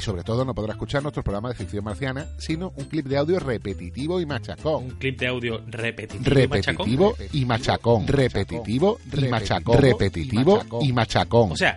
Y sobre todo no podrá escuchar nuestro programa de ficción marciana, sino un clip de audio repetitivo y machacón. Un clip de audio repetitivo, y machacón. Repetitivo y machacón. Repetitivo y machacón. Repetitivo y machacón. O sea,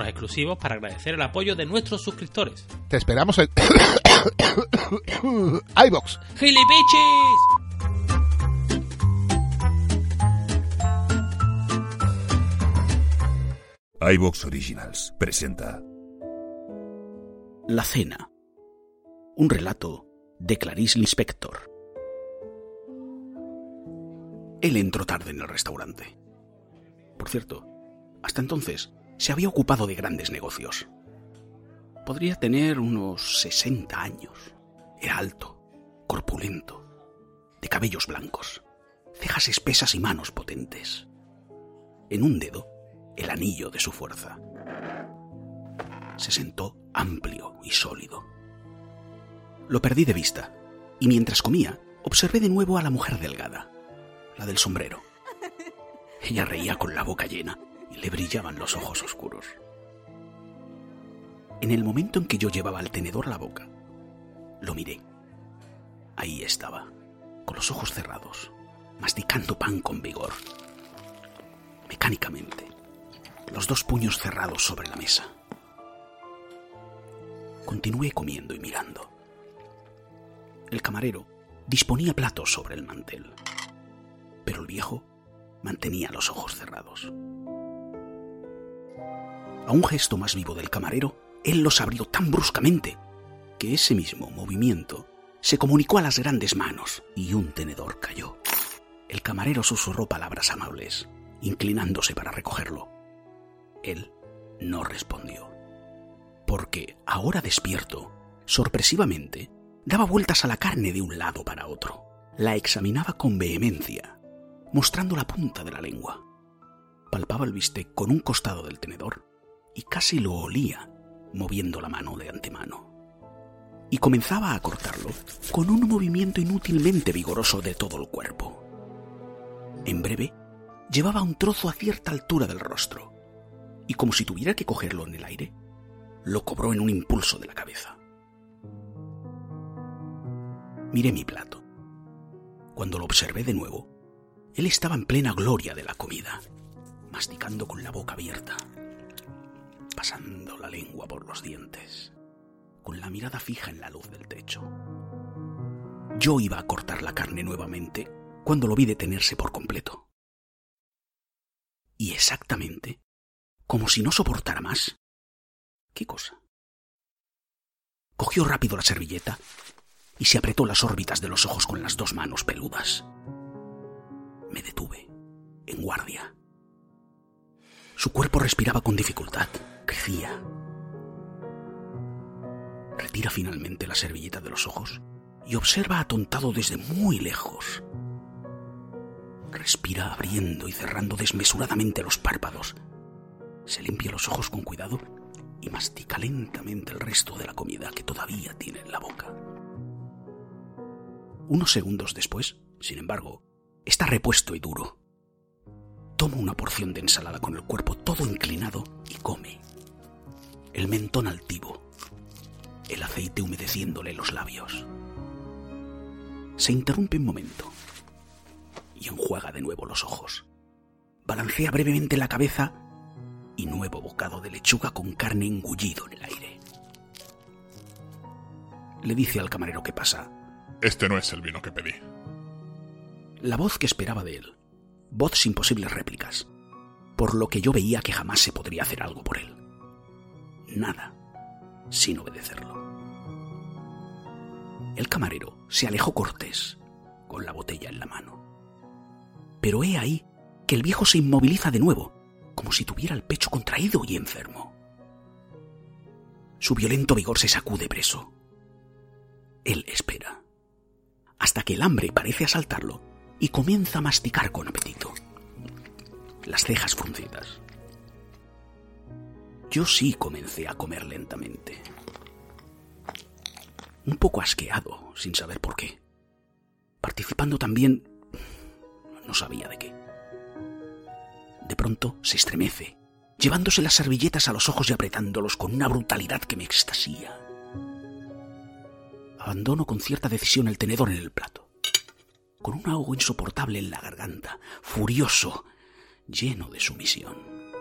exclusivos para agradecer el apoyo de nuestros suscriptores. Te esperamos en iVox. ¡Gilipichis! iVox Originals presenta. La cena. Un relato de Clarice Lispector. Él entró tarde en el restaurante. Por cierto, hasta entonces se había ocupado de grandes negocios. Podría tener unos 60 años. Era alto, corpulento, de cabellos blancos, cejas espesas y manos potentes. En un dedo, el anillo de su fuerza. Se sentó amplio y sólido. Lo perdí de vista, y mientras comía, observé de nuevo a la mujer delgada, la del sombrero. Ella reía con la boca llena le brillaban los ojos oscuros. En el momento en que yo llevaba el tenedor a la boca, lo miré. Ahí estaba, con los ojos cerrados, masticando pan con vigor. Mecánicamente, los dos puños cerrados sobre la mesa. Continué comiendo y mirando. El camarero disponía platos sobre el mantel, pero el viejo mantenía los ojos cerrados. A un gesto más vivo del camarero, él los abrió tan bruscamente que ese mismo movimiento se comunicó a las grandes manos y un tenedor cayó. El camarero susurró palabras amables, inclinándose para recogerlo. Él no respondió porque, ahora despierto, sorpresivamente, daba vueltas a la carne de un lado para otro. La examinaba con vehemencia, mostrando la punta de la lengua. Palpaba el bistec con un costado del tenedor y casi lo olía, moviendo la mano de antemano. Y comenzaba a cortarlo con un movimiento inútilmente vigoroso de todo el cuerpo. En breve, llevaba un trozo a cierta altura del rostro, y como si tuviera que cogerlo en el aire, lo cobró en un impulso de la cabeza. Miré mi plato. Cuando lo observé de nuevo, él estaba en plena gloria de la comida, masticando con la boca abierta, pasando la lengua por los dientes, con la mirada fija en la luz del techo. Yo iba a cortar la carne nuevamente cuando lo vi detenerse por completo. Y exactamente, como si no soportara más, ¿Qué cosa? Cogió rápido la servilleta y se apretó las órbitas de los ojos con las dos manos peludas. Me detuve, en guardia. Su cuerpo respiraba con dificultad, crecía. Retira finalmente la servilleta de los ojos y observa atontado desde muy lejos. Respira abriendo y cerrando desmesuradamente los párpados Se limpia los ojos con cuidado y mastica lentamente el resto de la comida que todavía tiene en la boca. Unos segundos después, sin embargo, está repuesto y duro. Toma una porción de ensalada con el cuerpo todo inclinado y come. El mentón altivo, el aceite humedeciéndole los labios. Se interrumpe un momento y enjuaga de nuevo los ojos. Balancea brevemente la cabeza y nuevo bocado de lechuga con carne engullido en el aire. Le dice al camarero que pasa. Este no es el vino que pedí. La voz que esperaba de él. Voz sin posibles réplicas. Por lo que yo veía que jamás se podría hacer algo por él. Nada sin obedecerlo. El camarero se alejó cortés, con la botella en la mano. Pero he ahí que el viejo se inmoviliza de nuevo, como si tuviera el pecho contraído y enfermo. Su violento vigor se sacude preso. Él espera, hasta que el hambre parece asaltarlo y comienza a masticar con apetito. Las cejas fruncidas. Yo sí comencé a comer lentamente. Un poco asqueado, sin saber por qué. Participando también... no sabía de qué. De pronto se estremece, llevándose las servilletas a los ojos y apretándolos con una brutalidad que me extasía. Abandono con cierta decisión el tenedor en el plato, con un ahogo insoportable en la garganta, furioso, lleno de sumisión.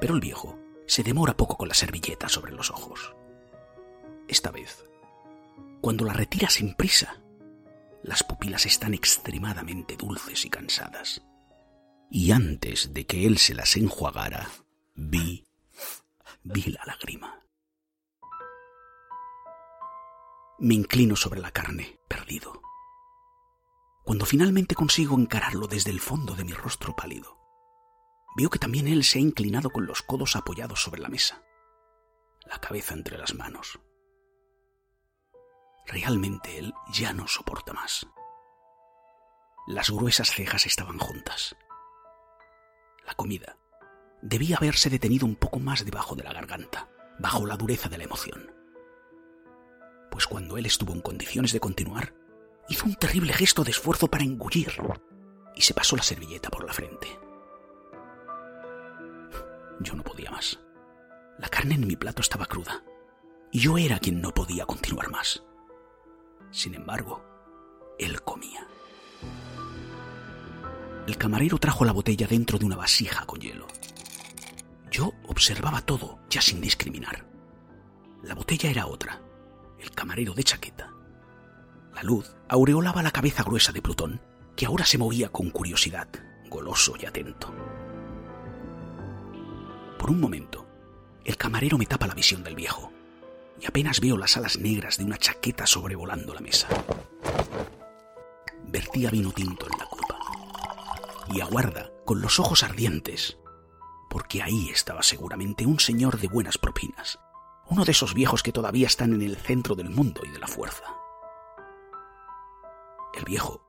Pero el viejo se demora poco con la servilleta sobre los ojos. Esta vez, cuando la retira sin prisa, las pupilas están extremadamente dulces y cansadas y antes de que él se las enjuagara, vi, vi la lágrima. Me inclino sobre la carne, perdido. Cuando finalmente consigo encararlo desde el fondo de mi rostro pálido, veo que también él se ha inclinado con los codos apoyados sobre la mesa, la cabeza entre las manos. Realmente él ya no soporta más. Las gruesas cejas estaban juntas la comida, debía haberse detenido un poco más debajo de la garganta, bajo la dureza de la emoción. Pues cuando él estuvo en condiciones de continuar, hizo un terrible gesto de esfuerzo para engullir y se pasó la servilleta por la frente. Yo no podía más. La carne en mi plato estaba cruda y yo era quien no podía continuar más. Sin embargo, él comía. El camarero trajo la botella dentro de una vasija con hielo. Yo observaba todo, ya sin discriminar. La botella era otra, el camarero de chaqueta. La luz aureolaba la cabeza gruesa de Plutón, que ahora se movía con curiosidad, goloso y atento. Por un momento, el camarero me tapa la visión del viejo, y apenas veo las alas negras de una chaqueta sobrevolando la mesa. Vertía vino tinto en la copa y aguarda con los ojos ardientes, porque ahí estaba seguramente un señor de buenas propinas, uno de esos viejos que todavía están en el centro del mundo y de la fuerza. El viejo,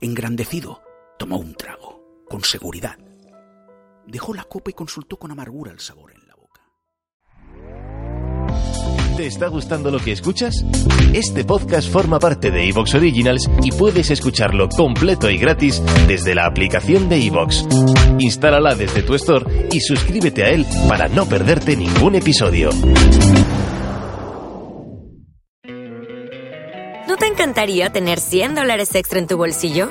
engrandecido, tomó un trago, con seguridad. Dejó la copa y consultó con amargura el sabor en la boca. ¿Te está gustando lo que escuchas? Este podcast forma parte de Evox Originals y puedes escucharlo completo y gratis desde la aplicación de Evox. Instálala desde tu store y suscríbete a él para no perderte ningún episodio. ¿No te encantaría tener 100 dólares extra en tu bolsillo?